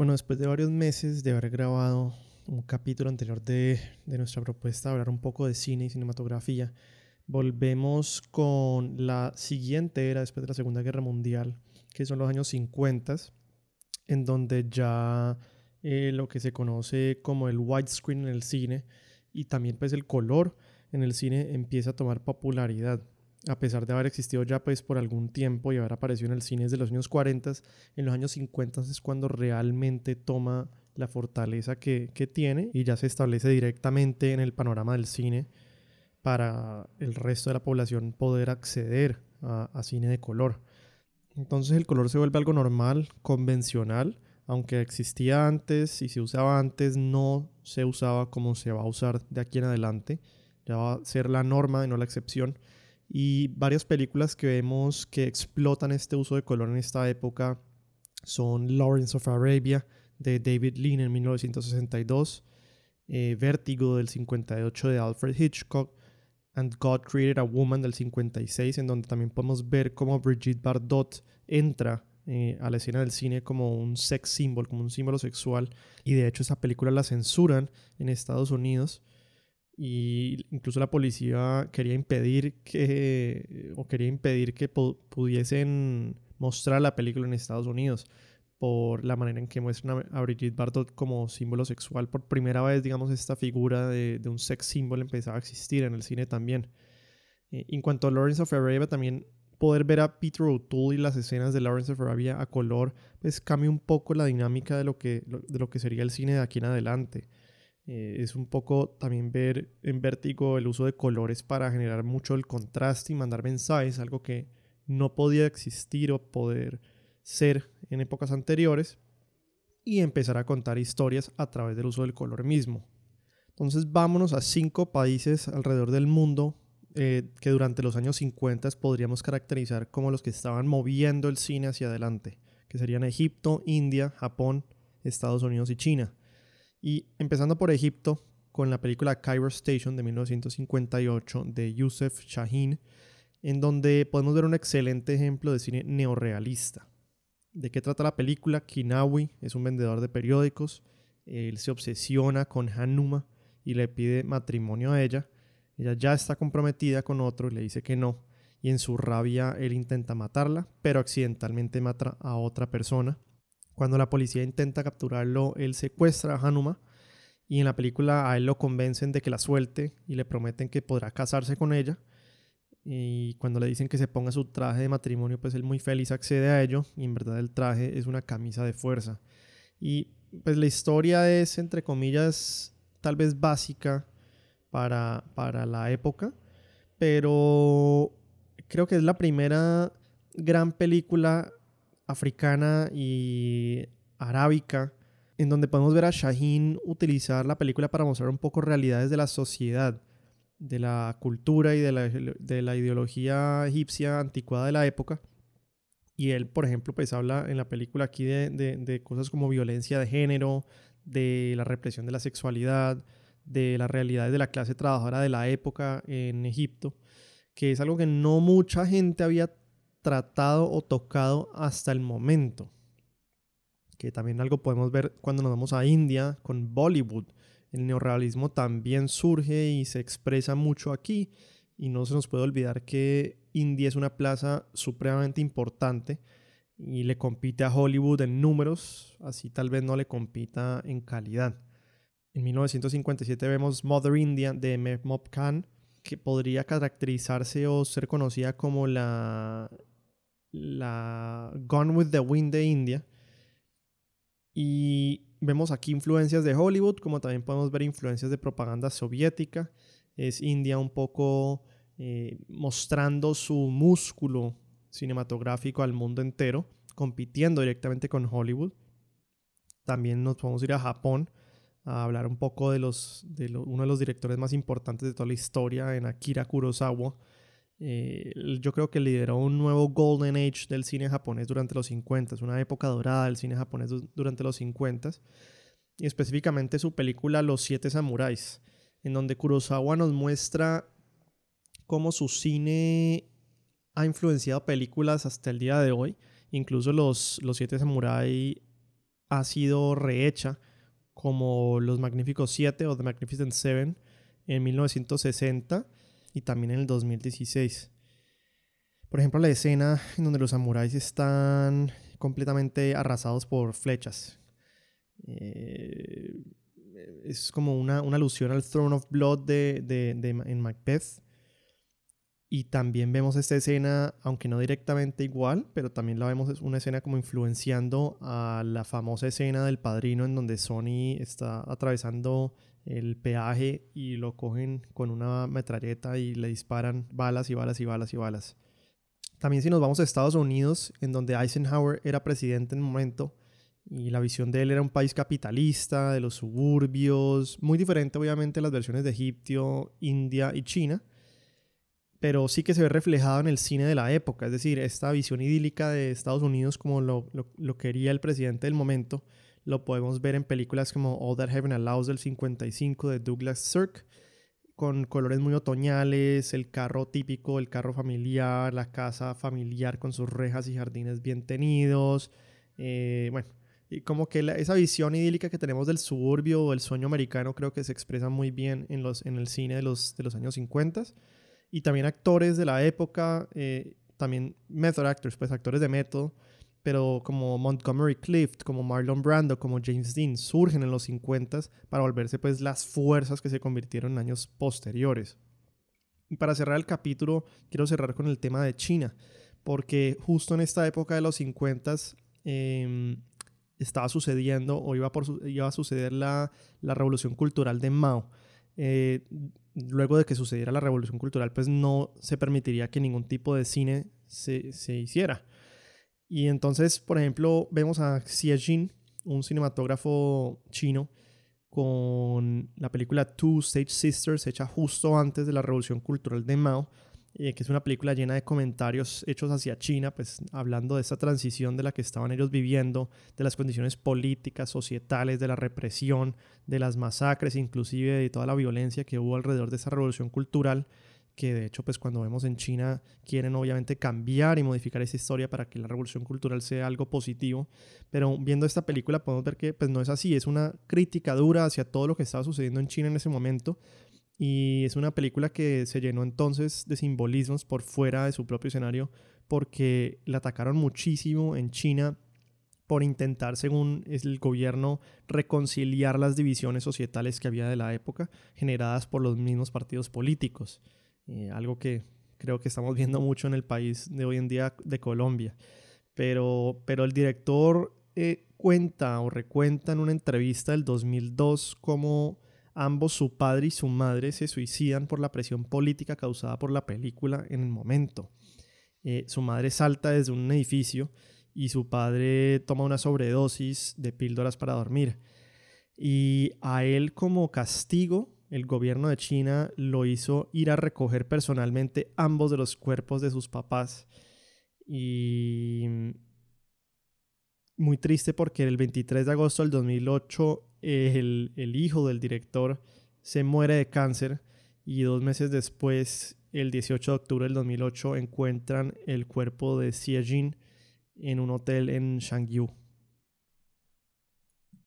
Bueno, después de varios meses de haber grabado un capítulo anterior de, de nuestra propuesta de hablar un poco de cine y cinematografía, volvemos con la siguiente era después de la Segunda Guerra Mundial, que son los años 50, en donde ya eh, lo que se conoce como el widescreen en el cine y también pues el color en el cine empieza a tomar popularidad a pesar de haber existido ya pues por algún tiempo y haber aparecido en el cine desde los años 40, en los años 50 es cuando realmente toma la fortaleza que, tiene y ya se establece directamente en el panorama del cine para el resto de la población poder acceder a, a cine de color. Entonces el color se vuelve algo normal, convencional, aunque existía antes y se usaba antes, no se usaba como se va a usar de aquí en adelante. Ya va a ser la norma y no la excepción y varias películas que vemos que explotan este uso de color en esta época son Lawrence of Arabia de David Lean en 1962, eh, Vértigo del 58 de Alfred Hitchcock, And God Created a Woman del 56, en donde también podemos ver cómo Brigitte Bardot entra eh, a la escena del cine como un sex symbol, como un símbolo sexual, y de hecho esa película la censuran en Estados Unidos y incluso la policía quería impedir que o quería impedir que pudiesen mostrar la película en Estados Unidos por la manera en que muestran a, Brigitte Bardot como símbolo sexual. Por primera vez, digamos, esta figura de, un sex symbol empezaba a existir en el cine también. Eh, en cuanto a Lawrence of Arabia, también poder ver a Peter O'Toole y las escenas de Lawrence of Arabia a color, pues cambia un poco la dinámica de lo que, de lo que sería el cine de aquí en adelante. Eh, es un poco también ver en vértigo el uso de colores para generar mucho el contraste y mandar mensajes, algo que no podía existir o poder ser en épocas anteriores, y empezar a contar historias a través del uso del color mismo. Entonces vámonos a cinco países alrededor del mundo eh, que durante los años 50 podríamos caracterizar como los que estaban moviendo el cine hacia adelante, que serían Egipto, India, Japón, Estados Unidos y China. Y empezando por Egipto, con la película Cairo Station de 1958 de Youssef Shahin, en donde podemos ver un excelente ejemplo de cine neorrealista. ¿De qué trata la película? Kinawi es un vendedor de periódicos. Él se obsesiona con Hanuma y le pide matrimonio a ella. Ella ya está comprometida con otro y le dice que no. Y en su rabia él intenta matarla, pero accidentalmente mata a otra persona. Cuando la policía intenta capturarlo, él secuestra a Hanuma y en la película a él lo convencen de que la suelte y le prometen que podrá casarse con ella. Y cuando le dicen que se ponga su traje de matrimonio, pues él muy feliz accede a ello y en verdad el traje es una camisa de fuerza. Y pues la historia es, entre comillas, tal vez básica para, para la época, pero creo que es la primera gran película africana y arábica, en donde podemos ver a Shahin utilizar la película para mostrar un poco realidades de la sociedad, de la cultura y de la, ideología egipcia anticuada de la época. Y él, por ejemplo, pues habla en la película aquí de, de cosas como violencia de género, de la represión de la sexualidad, de las realidades de la clase trabajadora de la época en Egipto, que es algo que no mucha gente había tratado o tocado hasta el momento. Que también algo podemos ver cuando nos vamos a India con Bollywood. El neorrealismo también surge y se expresa mucho aquí. Y no se nos puede olvidar que India es una plaza supremamente importante y le compite a Hollywood en números, así tal vez no le compita en calidad. En 1957 vemos Mother India de Mehmood Khan, que podría caracterizarse o ser conocida como la la Gone with the Wind de India. Y vemos aquí influencias de Hollywood, como también podemos ver influencias de propaganda soviética. Es India un poco eh, mostrando su músculo cinematográfico al mundo entero, compitiendo directamente con Hollywood. También nos podemos ir a Japón a hablar un poco de, los, de uno de los directores más importantes de toda la historia, en Akira Kurosawa, eh, yo creo que lideró un nuevo Golden Age del cine japonés durante los 50, es una época dorada del cine japonés durante los 50, y específicamente su película Los Siete Samuráis, en donde Kurosawa nos muestra cómo su cine ha influenciado películas hasta el día de hoy, incluso los, los Siete Samuráis ha sido rehecha como Los Magníficos Siete o The Magnificent Seven en 1960 y también en el 2016. Por ejemplo, la escena en donde los samuráis están completamente arrasados por flechas. Eh, es como una, alusión al Throne of Blood de, de, en Macbeth. Y también vemos esta escena, aunque no directamente igual, pero también la vemos, es una escena como influenciando a la famosa escena del padrino en donde Sony está atravesando el peaje y lo cogen con una metralleta y le disparan balas y balas y balas y balas. También si nos vamos a Estados Unidos, en donde Eisenhower era presidente en el momento, y la visión de él era un país capitalista, de los suburbios, muy diferente obviamente a las versiones de Egipto, India y China, pero sí que se ve reflejado en el cine de la época, es decir, esta visión idílica de Estados Unidos como lo, lo, quería el presidente del momento, lo podemos ver en películas como All That Heaven Allows del 55 de Douglas Sirk, con colores muy otoñales, el carro típico, el carro familiar, la casa familiar con sus rejas y jardines bien tenidos, eh, bueno, y como que esa visión idílica que tenemos del suburbio o el sueño americano creo que se expresa muy bien en, los, en el cine de los, de los años 50. Y también actores de la época, eh, también method actors, pues actores de método, pero como Montgomery Clift, como Marlon Brando, como James Dean, surgen en los 50 para volverse pues las fuerzas que se convirtieron en años posteriores. Y para cerrar el capítulo, quiero cerrar con el tema de China, porque justo en esta época de los 50 eh, estaba sucediendo o iba, por, iba a suceder la, revolución cultural de Mao. Eh, luego de que sucediera la revolución cultural, pues no se permitiría que ningún tipo de cine se, hiciera. Y entonces, por ejemplo, vemos a Xie Jin, un cinematógrafo chino, con la película Two Stage Sisters, hecha justo antes de la revolución cultural de Mao, eh, que es una película llena de comentarios hechos hacia China, pues hablando de esa transición de la que estaban ellos viviendo, de las condiciones políticas, societales, de la represión, de las masacres, inclusive de toda la violencia que hubo alrededor de esa revolución cultural, que de hecho pues cuando vemos en China quieren obviamente cambiar y modificar esa historia para que la revolución cultural sea algo positivo, pero viendo esta película podemos ver que pues no es así, es una crítica dura hacia todo lo que estaba sucediendo en China en ese momento, y es una película que se llenó entonces de simbolismos por fuera de su propio escenario porque la atacaron muchísimo en China por intentar, según el gobierno, reconciliar las divisiones societales que había de la época, generadas por los mismos partidos políticos. Eh, algo que creo que estamos viendo mucho en el país de hoy en día de Colombia. Pero, pero el director eh, cuenta o recuenta en una entrevista del 2002 cómo Ambos, su padre y su madre, se suicidan por la presión política causada por la película en el momento. Eh, su madre salta desde un edificio y su padre toma una sobredosis de píldoras para dormir. Y a él como castigo, el gobierno de China lo hizo ir a recoger personalmente ambos de los cuerpos de sus papás. Y muy triste porque el 23 de agosto del 2008 el, hijo del director se muere de cáncer y dos meses después, el 18 de octubre del 2008, encuentran el cuerpo de Xie Jin en un hotel en Shangyu.